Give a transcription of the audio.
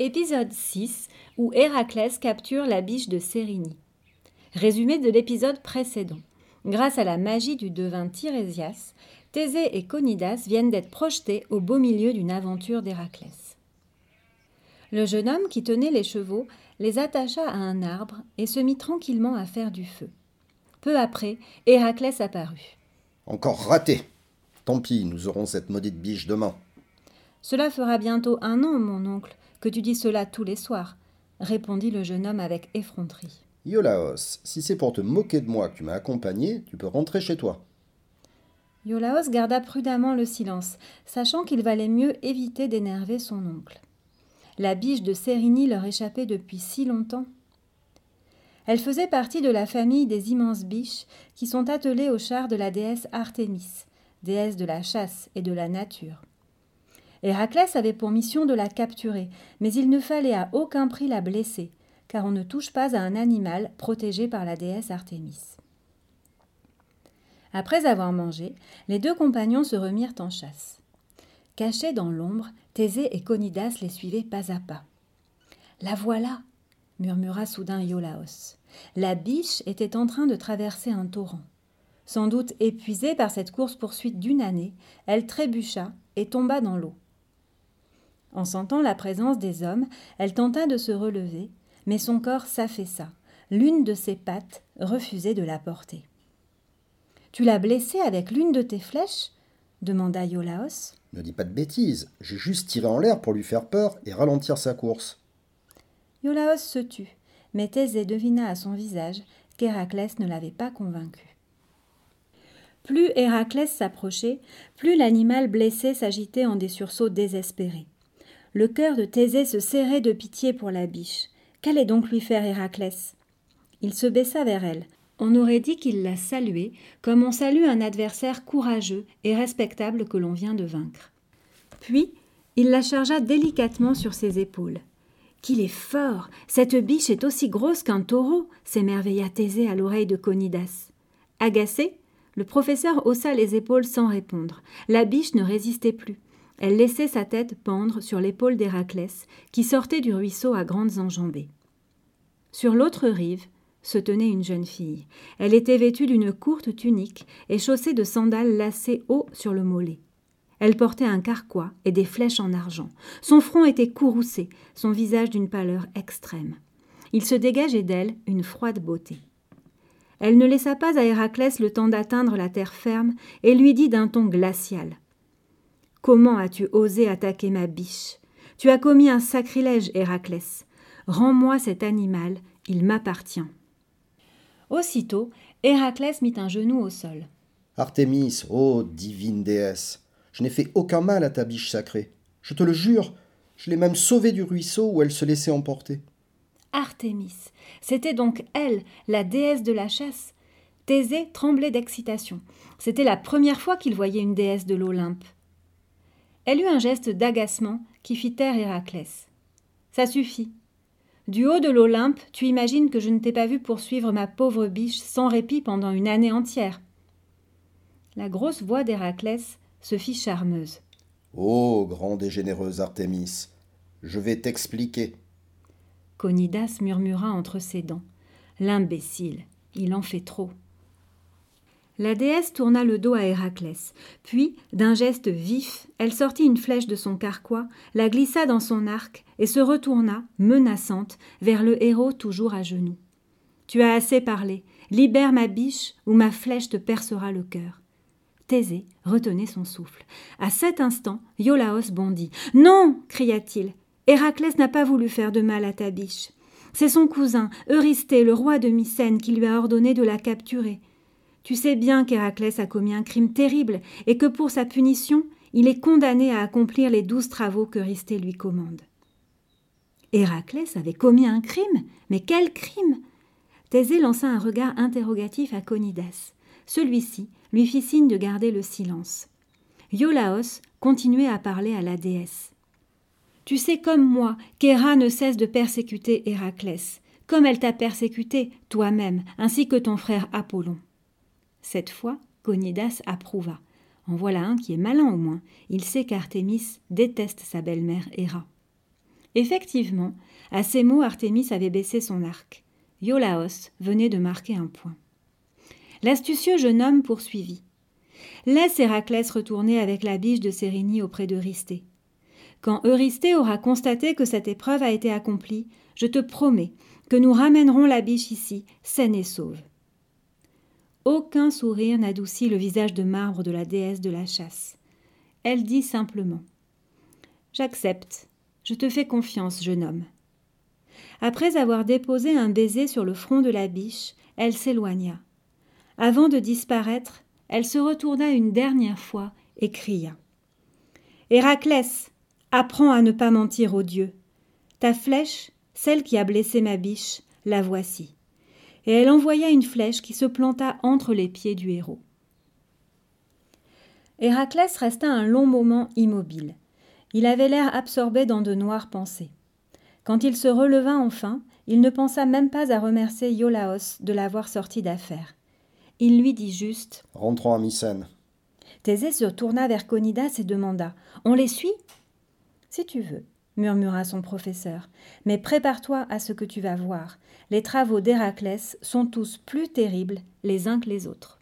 Épisode 6 où Héraclès capture la biche de Cérini. Résumé de l'épisode précédent. Grâce à la magie du devin Tirésias, Thésée et Conidas viennent d'être projetés au beau milieu d'une aventure d'Héraclès. Le jeune homme qui tenait les chevaux les attacha à un arbre et se mit tranquillement à faire du feu. Peu après, Héraclès apparut. Encore raté. Tant pis, nous aurons cette maudite biche demain. Cela fera bientôt un an, mon oncle, que tu dis cela tous les soirs, répondit le jeune homme avec effronterie. Iolaos, si c'est pour te moquer de moi que tu m'as accompagné, tu peux rentrer chez toi. Iolaos garda prudemment le silence, sachant qu'il valait mieux éviter d'énerver son oncle. La biche de Cérini leur échappait depuis si longtemps. Elle faisait partie de la famille des immenses biches qui sont attelées au char de la déesse Artémis, déesse de la chasse et de la nature. Héraclès avait pour mission de la capturer, mais il ne fallait à aucun prix la blesser, car on ne touche pas à un animal protégé par la déesse Artémis. Après avoir mangé, les deux compagnons se remirent en chasse. Cachés dans l'ombre, Thésée et Conidas les suivaient pas à pas. La voilà, murmura soudain Iolaos. La biche était en train de traverser un torrent. Sans doute épuisée par cette course-poursuite d'une année, elle trébucha et tomba dans l'eau. En sentant la présence des hommes, elle tenta de se relever, mais son corps s'affaissa. L'une de ses pattes refusait de la porter. Tu l'as blessée avec l'une de tes flèches? demanda Iolaos. Ne dis pas de bêtises, j'ai juste tiré en l'air pour lui faire peur et ralentir sa course. Iolaos se tut, mais Thésée devina à son visage qu'Héraclès ne l'avait pas convaincu. Plus Héraclès s'approchait, plus l'animal blessé s'agitait en des sursauts désespérés. Le cœur de Thésée se serrait de pitié pour la biche. Qu'allait donc lui faire Héraclès? Il se baissa vers elle. On aurait dit qu'il la saluait, comme on salue un adversaire courageux et respectable que l'on vient de vaincre. Puis, il la chargea délicatement sur ses épaules. Qu'il est fort Cette biche est aussi grosse qu'un taureau s'émerveilla Thésée à l'oreille de Conidas. Agacé, le professeur haussa les épaules sans répondre. La biche ne résistait plus. Elle laissait sa tête pendre sur l'épaule d'Héraclès, qui sortait du ruisseau à grandes enjambées. Sur l'autre rive se tenait une jeune fille. Elle était vêtue d'une courte tunique et chaussée de sandales lacées haut sur le mollet. Elle portait un carquois et des flèches en argent. Son front était courroucé, son visage d'une pâleur extrême. Il se dégageait d'elle une froide beauté. Elle ne laissa pas à Héraclès le temps d'atteindre la terre ferme et lui dit d'un ton glacial Comment as-tu osé attaquer ma biche? Tu as commis un sacrilège, Héraclès. Rends-moi cet animal, il m'appartient. Aussitôt, Héraclès mit un genou au sol. Artémis, ô divine déesse, je n'ai fait aucun mal à ta biche sacrée. Je te le jure, je l'ai même sauvée du ruisseau où elle se laissait emporter. Artémis, c'était donc elle, la déesse de la chasse. Thésée tremblait d'excitation. C'était la première fois qu'il voyait une déesse de l'Olympe. Elle eut un geste d'agacement qui fit taire Héraclès. Ça suffit. Du haut de l'Olympe, tu imagines que je ne t'ai pas vu poursuivre ma pauvre biche sans répit pendant une année entière. La grosse voix d'Héraclès se fit charmeuse. Ô grande et généreuse Artémis, je vais t'expliquer. Conidas murmura entre ses dents. L'imbécile, il en fait trop. La déesse tourna le dos à Héraclès, puis, d'un geste vif, elle sortit une flèche de son carquois, la glissa dans son arc et se retourna, menaçante, vers le héros toujours à genoux. Tu as assez parlé, libère ma biche ou ma flèche te percera le cœur. Thésée retenait son souffle. À cet instant, Iolaos bondit. Non cria-t-il. Héraclès n'a pas voulu faire de mal à ta biche. C'est son cousin, Eurysthée, le roi de Mycène, qui lui a ordonné de la capturer. Tu sais bien qu'Héraclès a commis un crime terrible et que pour sa punition, il est condamné à accomplir les douze travaux que Ristée lui commande. Héraclès avait commis un crime Mais quel crime? Thésée lança un regard interrogatif à Conidas. Celui-ci lui fit signe de garder le silence. Iolaos continuait à parler à la déesse. Tu sais comme moi qu'Héra ne cesse de persécuter Héraclès, comme elle t'a persécuté toi-même, ainsi que ton frère Apollon. Cette fois, Conidas approuva. En voilà un qui est malin au moins. Il sait qu'Artémis déteste sa belle-mère Héra. Effectivement, à ces mots, Artémis avait baissé son arc. Iolaos venait de marquer un point. L'astucieux jeune homme poursuivit. Laisse Héraclès retourner avec la biche de Sérigny auprès d'Eurysthée. Quand Eurysthée aura constaté que cette épreuve a été accomplie, je te promets que nous ramènerons la biche ici, saine et sauve. Aucun sourire n'adoucit le visage de marbre de la déesse de la chasse. Elle dit simplement J'accepte, je te fais confiance, jeune homme. Après avoir déposé un baiser sur le front de la biche, elle s'éloigna. Avant de disparaître, elle se retourna une dernière fois et cria Héraclès, apprends à ne pas mentir aux dieux. Ta flèche, celle qui a blessé ma biche, la voici. Et elle envoya une flèche qui se planta entre les pieds du héros. Héraclès resta un long moment immobile. Il avait l'air absorbé dans de noires pensées. Quand il se releva enfin, il ne pensa même pas à remercier Iolaos de l'avoir sorti d'affaire. Il lui dit juste Rentrons à Mycène. Thésée se tourna vers Conidas et demanda On les suit? Si tu veux, murmura son professeur, mais prépare-toi à ce que tu vas voir. Les travaux d'Héraclès sont tous plus terribles les uns que les autres.